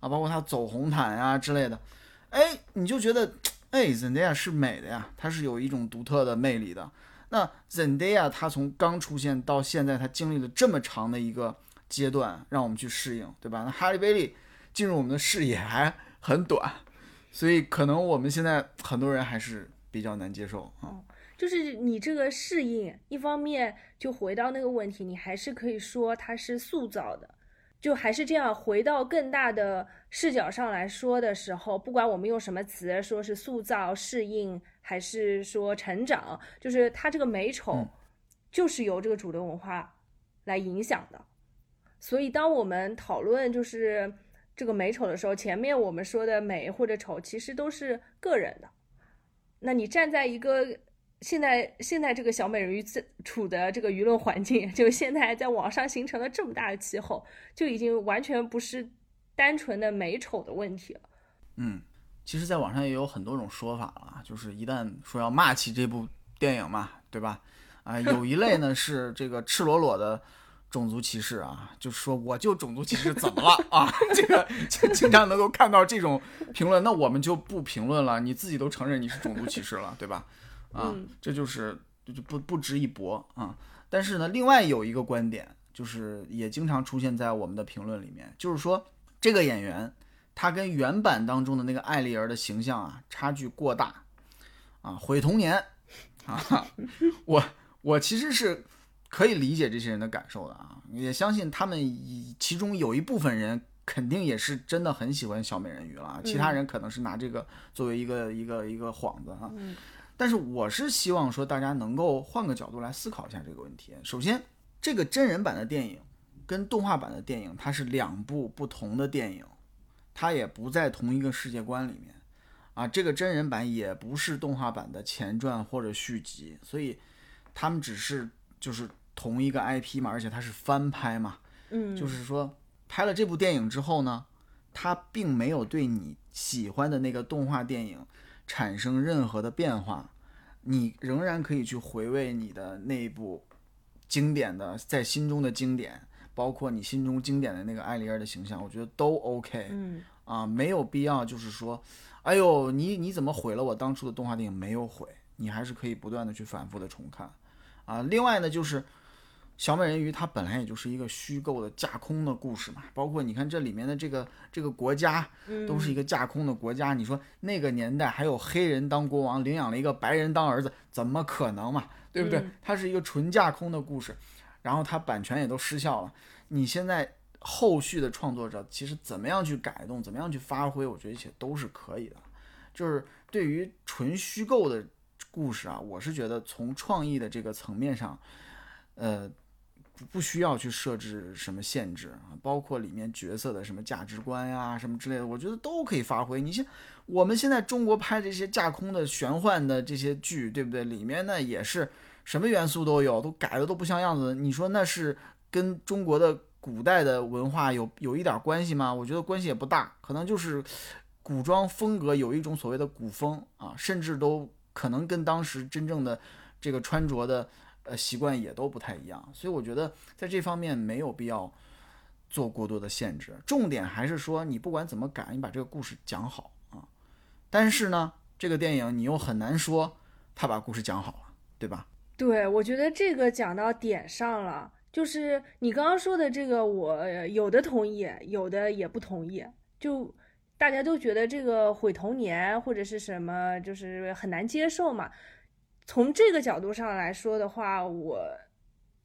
A: 啊，包括他走红毯呀之类的，哎，你就觉得。哎，Zendaya 是美的呀，她是有一种独特的魅力的。那 Zendaya 她从刚出现到现在，她经历了这么长的一个阶段，让我们去适应，对吧？那哈利贝利进入我们的视野还很短，所以可能我们现在很多人还是比较难接受啊。
B: 就是你这个适应，一方面就回到那个问题，你还是可以说它是塑造的。就还是这样，回到更大的视角上来说的时候，不管我们用什么词，说是塑造、适应，还是说成长，就是它这个美丑，就是由这个主流文化来影响的。所以，当我们讨论就是这个美丑的时候，前面我们说的美或者丑，其实都是个人的。那你站在一个现在现在这个小美人鱼自处的这个舆论环境，就现在在网上形成了这么大的气候，就已经完全不是单纯的美丑的问题了。
A: 嗯，其实，在网上也有很多种说法了，就是一旦说要骂起这部电影嘛，对吧？啊，有一类呢是这个赤裸裸的种族歧视啊，就说我就种族歧视怎么了啊？这个经常能够看到这种评论，那我们就不评论了，你自己都承认你是种族歧视了，对吧？啊，这就是就不不值一驳啊。但是呢，另外有一个观点，就是也经常出现在我们的评论里面，就是说这个演员他跟原版当中的那个艾丽儿的形象啊差距过大啊，毁童年啊。我我其实是可以理解这些人的感受的啊，也相信他们其中有一部分人肯定也是真的很喜欢小美人鱼了，其他人可能是拿这个作为一个一个一个幌子啊。但是我是希望说，大家能够换个角度来思考一下这个问题。首先，这个真人版的电影跟动画版的电影，它是两部不同的电影，它也不在同一个世界观里面啊。这个真人版也不是动画版的前传或者续集，所以他们只是就是同一个 IP 嘛，而且它是翻拍嘛，
B: 嗯，
A: 就是说拍了这部电影之后呢，它并没有对你喜欢的那个动画电影。产生任何的变化，你仍然可以去回味你的那部经典的在心中的经典，包括你心中经典的那个艾丽儿的形象，我觉得都 OK。
B: 嗯，
A: 啊，没有必要就是说，哎呦，你你怎么毁了我当初的动画电影？没有毁，你还是可以不断的去反复的重看。啊，另外呢就是。小美人鱼它本来也就是一个虚构的架空的故事嘛，包括你看这里面的这个这个国家，都是一个架空的国家。你说那个年代还有黑人当国王，领养了一个白人当儿子，怎么可能嘛？对不对？它是一个纯架空的故事，然后它版权也都失效了。你现在后续的创作者其实怎么样去改动，怎么样去发挥，我觉得一切都是可以的。就是对于纯虚构的故事啊，我是觉得从创意的这个层面上，呃。不需要去设置什么限制啊，包括里面角色的什么价值观呀、什么之类的，我觉得都可以发挥。你像我们现在中国拍这些架空的玄幻的这些剧，对不对？里面呢也是什么元素都有，都改的都不像样子。你说那是跟中国的古代的文化有有一点关系吗？我觉得关系也不大，可能就是古装风格有一种所谓的古风啊，甚至都可能跟当时真正的这个穿着的。呃，习惯也都不太一样，所以我觉得在这方面没有必要做过多的限制。重点还是说，你不管怎么改，你把这个故事讲好啊。但是呢，这个电影你又很难说他把故事讲好了，对吧？
B: 对，我觉得这个讲到点上了。就是你刚刚说的这个，我有的同意，有的也不同意。就大家都觉得这个毁童年或者是什么，就是很难接受嘛。从这个角度上来说的话，我，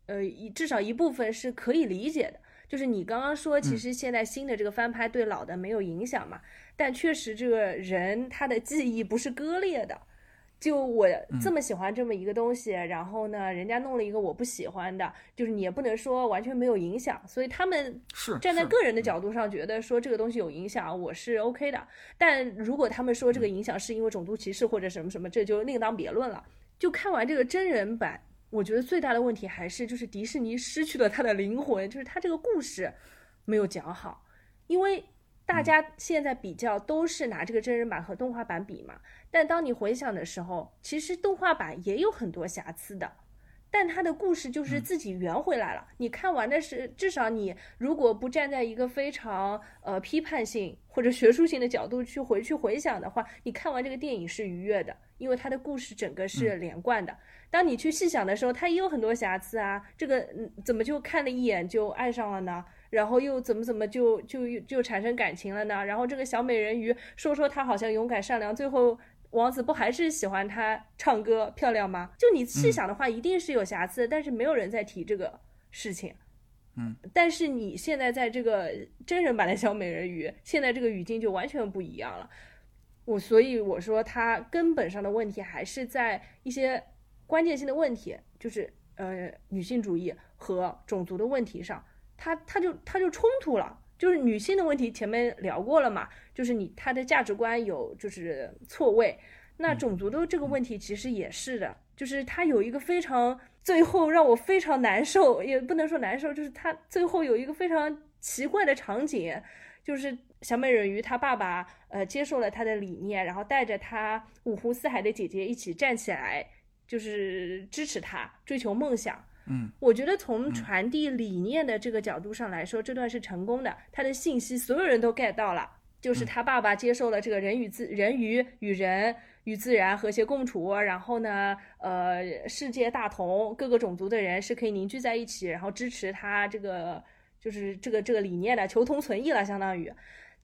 B: 呃，至少一部分是可以理解的。就是你刚刚说，其实现在新的这个翻拍对老的没有影响嘛？但确实，这个人他的记忆不是割裂的。就我这么喜欢这么一个东西，然后呢，人家弄了一个我不喜欢的，就是你也不能说完全没有影响。所以他们
A: 是
B: 站在个人的角度上觉得说这个东西有影响，我是 OK 的。但如果他们说这个影响是因为种族歧视或者什么什么，这就另当别论了。就看完这个真人版，我觉得最大的问题还是就是迪士尼失去了它的灵魂，就是它这个故事没有讲好。因为大家现在比较都是拿这个真人版和动画版比嘛，但当你回想的时候，其实动画版也有很多瑕疵的。但他的故事就是自己圆回来了。你看完的是，至少你如果不站在一个非常呃批判性或者学术性的角度去回去回想的话，你看完这个电影是愉悦的，因为他的故事整个是连贯的。当你去细想的时候，他也有很多瑕疵啊。这个怎么就看了一眼就爱上了呢？然后又怎么怎么就就就产生感情了呢？然后这个小美人鱼说说她好像勇敢善良，最后。王子不还是喜欢她唱歌漂亮吗？就你细想的话，一定是有瑕疵，但是没有人在提这个事情。
A: 嗯，
B: 但是你现在在这个真人版的小美人鱼，现在这个语境就完全不一样了。我所以我说，它根本上的问题还是在一些关键性的问题，就是呃女性主义和种族的问题上，它它就它就冲突了。就是女性的问题，前面聊过了嘛？就是你她的价值观有就是错位，那种族的这个问题其实也是的。就就是他有一个非常最后让我非常难受，也不能说难受，就是他最后有一个非常奇怪的场景，就是小美人鱼她爸爸呃接受了她的理念，然后带着她五湖四海的姐姐一起站起来，就是支持她追求梦想。
A: 嗯，
B: 我觉得从传递理念的这个角度上来说，这段是成功的，他的信息所有人都 get 到了，就是他爸爸接受了这个人与自人与与人与自然和谐共处，然后呢，呃，世界大同，各个种族的人是可以凝聚在一起，然后支持他这个就是这个这个理念的，求同存异了，相当于。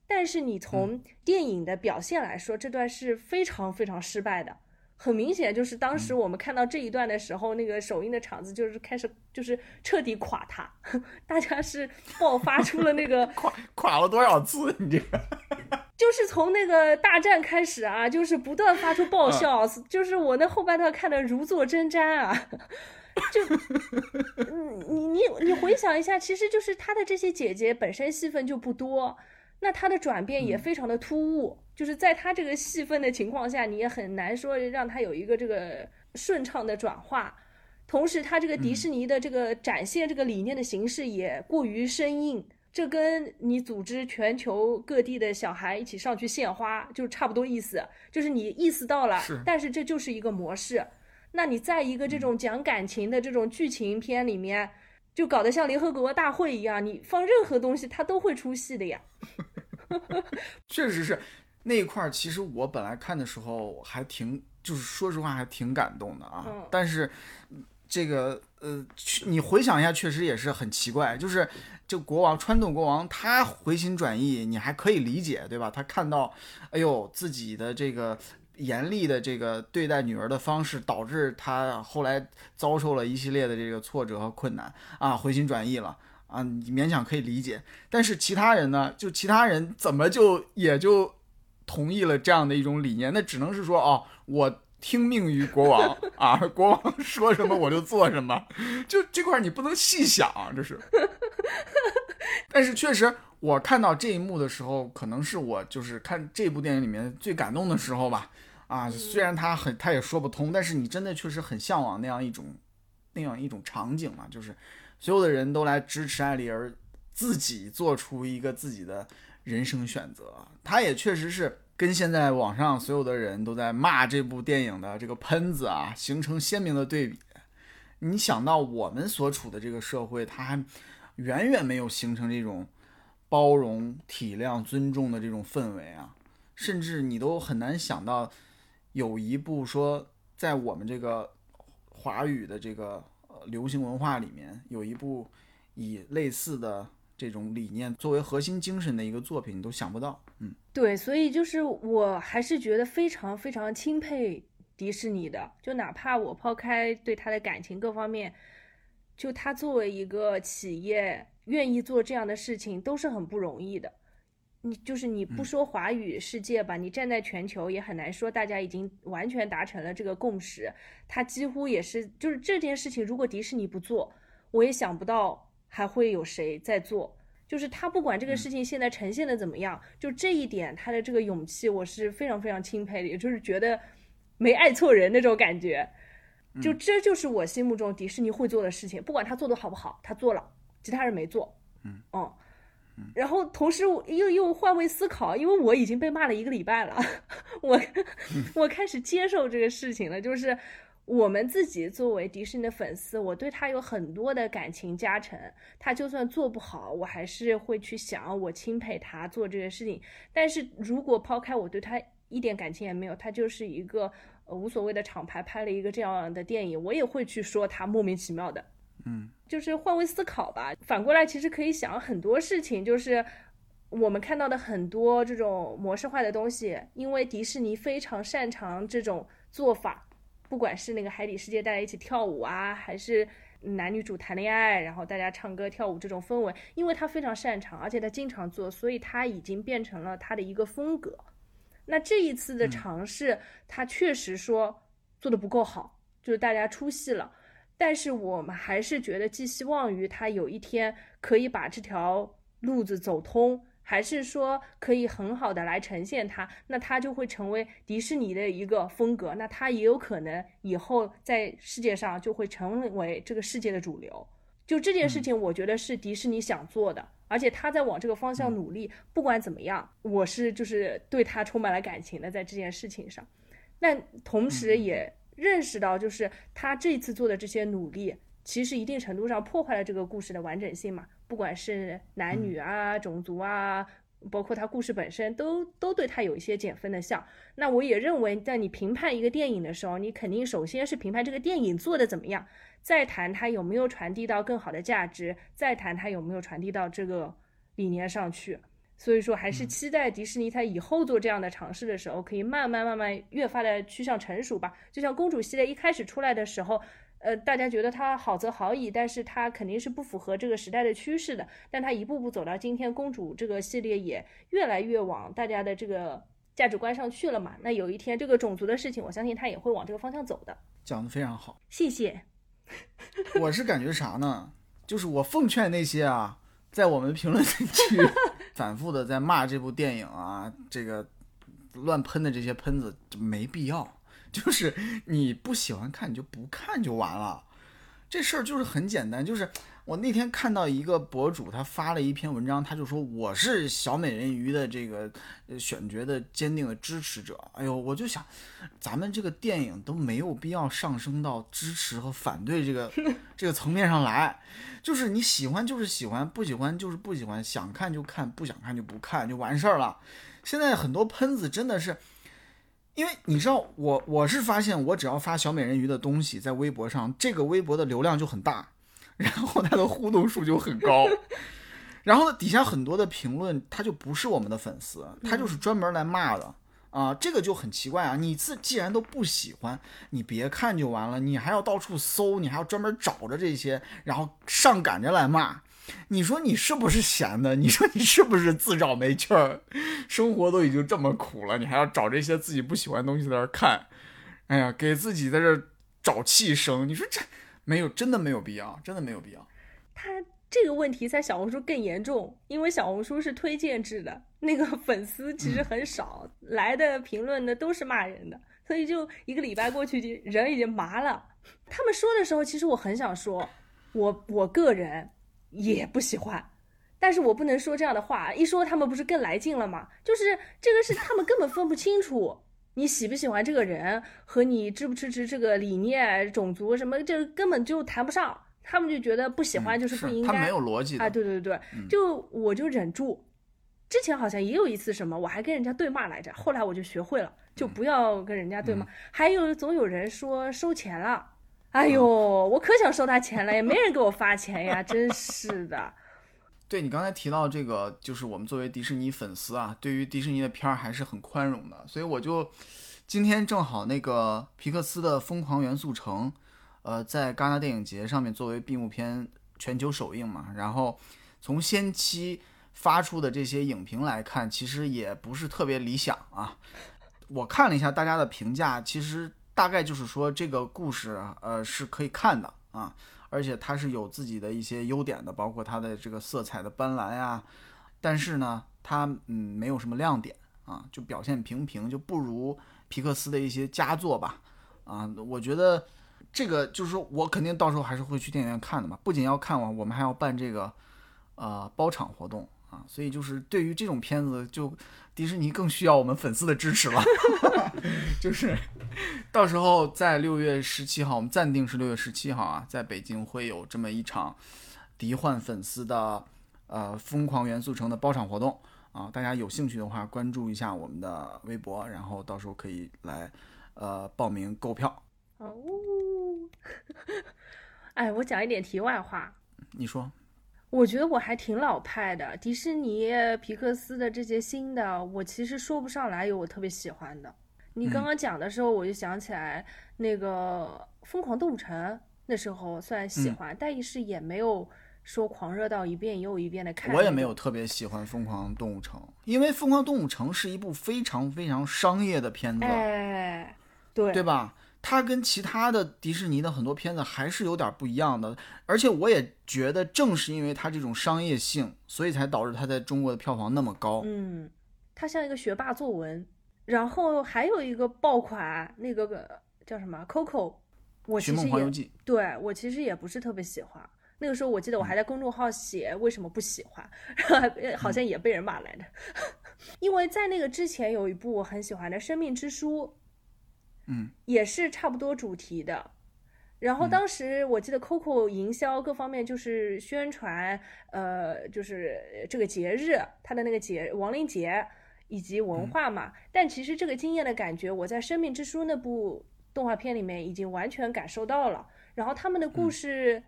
B: 但是你从电影的表现来说，这段是非常非常失败的。很明显，就是当时我们看到这一段的时候，那个首映的场子就是开始就是彻底垮塌，[laughs] 大家是爆发出了那个 [laughs]
A: 垮垮了多少次？你这个 [laughs]
B: 就是从那个大战开始啊，就是不断发出爆笑，就是我那后半段看的如坐针毡啊，就你你你回想一下，其实就是他的这些姐姐本身戏份就不多。那他的转变也非常的突兀，就是在他这个戏份的情况下，你也很难说让他有一个这个顺畅的转化。同时，他这个迪士尼的这个展现这个理念的形式也过于生硬，这跟你组织全球各地的小孩一起上去献花就差不多意思，就是你意思到了，但是这就是一个模式。那你在一个这种讲感情的这种剧情片里面。就搞得像联合国大会一样，你放任何东西它都会出戏的呀。[laughs]
A: 确实是那一块儿，其实我本来看的时候还挺，就是说实话还挺感动的啊。但是这个呃，你回想一下，确实也是很奇怪，就是这国王川顿国王他回心转意，你还可以理解，对吧？他看到，哎呦自己的这个。严厉的这个对待女儿的方式，导致他后来遭受了一系列的这个挫折和困难啊，回心转意了啊，勉强可以理解。但是其他人呢，就其他人怎么就也就同意了这样的一种理念？那只能是说哦，我听命于国王 [laughs] 啊，国王说什么我就做什么。就这块你不能细想，这是。但是确实，我看到这一幕的时候，可能是我就是看这部电影里面最感动的时候吧。啊，虽然他很，他也说不通，但是你真的确实很向往那样一种，那样一种场景嘛，就是所有的人都来支持艾丽儿，自己做出一个自己的人生选择。他也确实是跟现在网上所有的人都在骂这部电影的这个喷子啊，形成鲜明的对比。你想到我们所处的这个社会，它还远远没有形成这种包容、体谅、尊重的这种氛围啊，甚至你都很难想到。有一部说，在我们这个华语的这个呃流行文化里面，有一部以类似的这种理念作为核心精神的一个作品，你都想不到。嗯，
B: 对，所以就是我还是觉得非常非常钦佩迪士尼的，就哪怕我抛开对他的感情各方面，就他作为一个企业愿意做这样的事情，都是很不容易的。你就是你不说华语世界吧，你站在全球也很难说大家已经完全达成了这个共识。他几乎也是，就是这件事情，如果迪士尼不做，我也想不到还会有谁在做。就是他不管这个事情现在呈现的怎么样，就这一点他的这个勇气，我是非常非常钦佩的，也就是觉得没爱错人那种感觉。就这就是我心目中迪士尼会做的事情，不管他做的好不好，他做了，其他人没做。
A: 嗯，
B: 哦。然后同时又又换位思考，因为我已经被骂了一个礼拜了，[laughs] 我我开始接受这个事情了。就是我们自己作为迪士尼的粉丝，我对他有很多的感情加成。他就算做不好，我还是会去想，我钦佩他做这个事情。但是如果抛开我对他一点感情也没有，他就是一个无所谓的厂牌拍了一个这样的电影，我也会去说他莫名其妙的。
A: 嗯，
B: 就是换位思考吧。反过来，其实可以想很多事情，就是我们看到的很多这种模式化的东西，因为迪士尼非常擅长这种做法，不管是那个海底世界大家一起跳舞啊，还是男女主谈恋爱，然后大家唱歌跳舞这种氛围，因为他非常擅长，而且他经常做，所以他已经变成了他的一个风格。那这一次的尝试，他确实说做的不够好，就是大家出戏了。但是我们还是觉得寄希望于他有一天可以把这条路子走通，还是说可以很好的来呈现它？那它就会成为迪士尼的一个风格。那它也有可能以后在世界上就会成为这个世界的主流。就这件事情，我觉得是迪士尼想做的，而且他在往这个方向努力。不管怎么样，我是就是对他充满了感情的，在这件事情上。那同时也认识到，就是他这次做的这些努力，其实一定程度上破坏了这个故事的完整性嘛。不管是男女啊、种族啊，包括它故事本身，都都对它有一些减分的项。那我也认为，在你评判一个电影的时候，你肯定首先是评判这个电影做的怎么样。再谈它有没有传递到更好的价值，再谈它有没有传递到这个理念上去。所以说，还是期待迪士尼它以后做这样的尝试的时候，可以慢慢慢慢越发的趋向成熟吧。就像公主系列一开始出来的时候，呃，大家觉得它好则好矣，但是它肯定是不符合这个时代的趋势的。但它一步步走到今天，公主这个系列也越来越往大家的这个价值观上去了嘛。那有一天这个种族的事情，我相信它也会往这个方向走的。
A: 讲得非常好，
B: 谢谢。
A: 我是感觉啥呢？就是我奉劝那些啊，在我们评论区 [laughs] 反复的在骂这部电影啊，这个乱喷的这些喷子没必要。就是你不喜欢看，你就不看就完了。这事儿就是很简单，就是我那天看到一个博主，他发了一篇文章，他就说我是小美人鱼的这个选角的坚定的支持者。哎呦，我就想，咱们这个电影都没有必要上升到支持和反对这个 [laughs] 这个层面上来，就是你喜欢就是喜欢，不喜欢就是不喜欢，想看就看，不想看就不看就完事儿了。现在很多喷子真的是。因为你知道，我我是发现，我只要发小美人鱼的东西在微博上，这个微博的流量就很大，然后它的互动数就很高，[laughs] 然后底下很多的评论，他就不是我们的粉丝，他就是专门来骂的啊，这个就很奇怪啊！你自既然都不喜欢，你别看就完了，你还要到处搜，你还要专门找着这些，然后上赶着来骂。你说你是不是闲的？你说你是不是自找没趣儿？生活都已经这么苦了，你还要找这些自己不喜欢的东西在那看？哎呀，给自己在这找气生。你说这没有，真的没有必要，真的没有必要。
B: 他这个问题在小红书更严重，因为小红书是推荐制的，那个 [laughs] 粉丝其实很少，来的评论呢都是骂人的，所以就一个礼拜过去，就人已经麻了。他们说的时候，其实我很想说，我我个人。也不喜欢，但是我不能说这样的话，一说他们不是更来劲了吗？就是这个是他们根本分不清楚你喜不喜欢这个人和你支不支持这个理念、种族什么，这根本就谈不上。他们就觉得不喜欢就是不应该，
A: 他没有逻辑
B: 啊！对对对，就我就忍住。之前好像也有一次什么，我还跟人家对骂来着，后来我就学会了，就不要跟人家对骂。还有总有人说收钱了。哎呦，我可想收他钱了，也没人给我发钱呀，真是的。[laughs]
A: 对你刚才提到这个，就是我们作为迪士尼粉丝啊，对于迪士尼的片儿还是很宽容的，所以我就今天正好那个皮克斯的《疯狂元素城》，呃，在戛纳电影节上面作为闭幕片全球首映嘛，然后从先期发出的这些影评来看，其实也不是特别理想啊。我看了一下大家的评价，其实。大概就是说这个故事，呃，是可以看的啊，而且它是有自己的一些优点的，包括它的这个色彩的斑斓呀。但是呢，它嗯没有什么亮点啊，就表现平平，就不如皮克斯的一些佳作吧。啊，我觉得这个就是说我肯定到时候还是会去电影院看的嘛。不仅要看完，我们还要办这个呃包场活动啊，所以就是对于这种片子就。迪士尼更需要我们粉丝的支持了，[laughs] 就是到时候在六月十七号，我们暂定是六月十七号啊，在北京会有这么一场迪幻粉丝的呃疯狂元素城的包场活动啊，大家有兴趣的话关注一下我们的微博，然后到时候可以来呃报名购票。
B: 哦，哎，我讲一点题外话，
A: 你说。
B: 我觉得我还挺老派的，迪士尼、皮克斯的这些新的，我其实说不上来有我特别喜欢的。你刚刚讲的时候，我就想起来那个《疯狂动物城》，那时候算喜欢，但是也没有说狂热到一遍又一遍的看。
A: 我也没有特别喜欢《疯狂动物城》，因为《疯狂动物城》是一部非常非常商业的片子，
B: 哎，对，
A: 对吧？它跟其他的迪士尼的很多片子还是有点不一样的。而且我也觉得，正是因为它这种商业性，所以才导致它在中国的票房那么高。
B: 嗯，它像一个学霸作文。然后还有一个爆款，那个叫什么 Coco，我其实也对我其实也不是特别喜欢。那个时候我记得我还在公众号写为什么不喜欢，[laughs] 好像也被人骂来着。[laughs] 因为在那个之前有一部我很喜欢的《生命之书》，
A: 嗯，
B: 也是差不多主题的。然后当时我记得 Coco 营销各方面就是宣传，呃，就是这个节日，它的那个节亡灵节。以及文化嘛，但其实这个经验的感觉，我在《生命之书》那部动画片里面已经完全感受到了。然后他们的故事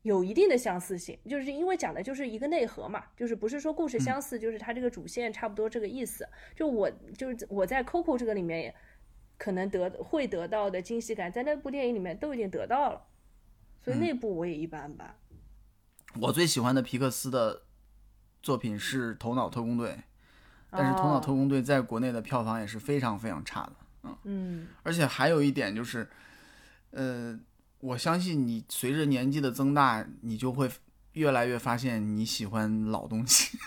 B: 有一定的相似性，就是因为讲的就是一个内核嘛，就是不是说故事相似，就是它这个主线差不多这个意思。就我就是我在 Coco 这个里面可能得会得到的惊喜感，在那部电影里面都已经得到了，所以那部我也一般吧。
A: 我最喜欢的皮克斯的作品是《头脑特工队》。但是《头脑特工队》在国内的票房也是非常非常差的，嗯
B: 嗯，
A: 而且还有一点就是，呃，我相信你随着年纪的增大，你就会越来越发现你喜欢老东西，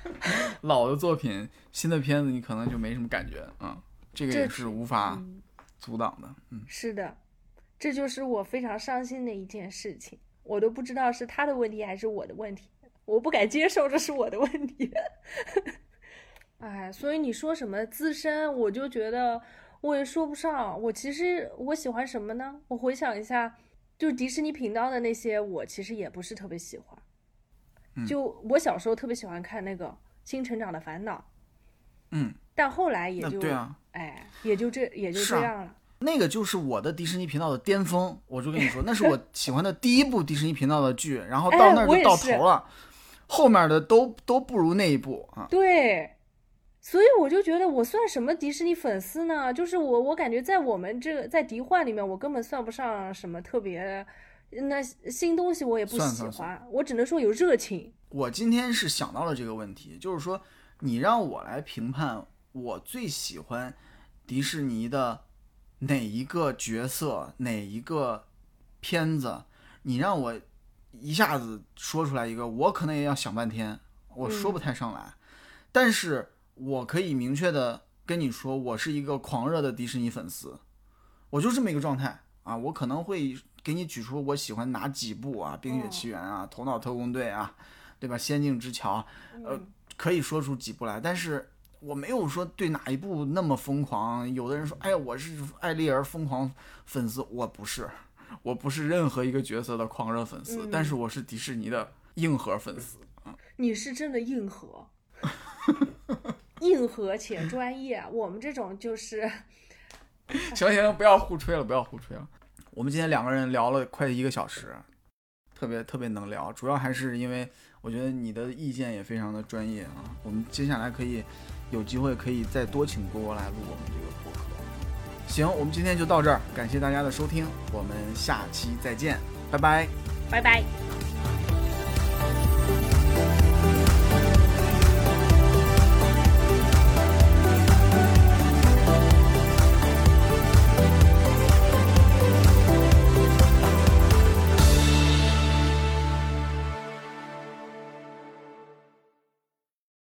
A: [laughs] 老的作品，新的片子你可能就没什么感觉，嗯，这个也是无法阻挡的，嗯，
B: 是的，这就是我非常伤心的一件事情，我都不知道是他的问题还是我的问题，我不敢接受这是我的问题。[laughs] 哎，所以你说什么资深，我就觉得我也说不上。我其实我喜欢什么呢？我回想一下，就是迪士尼频道的那些，我其实也不是特别喜欢。就我小时候特别喜欢看那个《新成长的烦恼》，
A: 嗯，
B: 但后来也就
A: 对啊，
B: 哎，也就这也就这样了。
A: 那个就是我的迪士尼频道的巅峰，我就跟你说，那是我 [laughs] 喜欢的第一部迪士尼频道的剧，然后到那儿就到头了，后面的都都不如那一部啊。
B: 对。所以我就觉得我算什么迪士尼粉丝呢？就是我，我感觉在我们这个在迪幻里面，我根本算不上什么特别，那新东西我也不喜欢，我只能说有热情。
A: 我今天是想到了这个问题，就是说你让我来评判我最喜欢迪士尼的哪一个角色，哪一个片子，你让我一下子说出来一个，我可能也要想半天，我说不太上来，但是。我可以明确的跟你说，我是一个狂热的迪士尼粉丝，我就这么一个状态啊。我可能会给你举出我喜欢哪几部啊，《冰雪奇缘》啊，《头脑特工队》啊，对吧？《仙境之桥》呃，可以说出几部来，但是我没有说对哪一部那么疯狂。有的人说，哎呀，我是艾丽儿疯狂粉丝，我不是，我不是任何一个角色的狂热粉丝，但是我是迪士尼的硬核粉丝啊。[laughs]
B: 你是真的硬核。硬核且专业，我们这种就是。[laughs]
A: 行行，不要互吹了，不要互吹了。我们今天两个人聊了快一个小时，特别特别能聊，主要还是因为我觉得你的意见也非常的专业啊。我们接下来可以有机会可以再多请波波来录我们这个播客。行，我们今天就到这儿，感谢大家的收听，我们下期再见，拜拜，
B: 拜拜。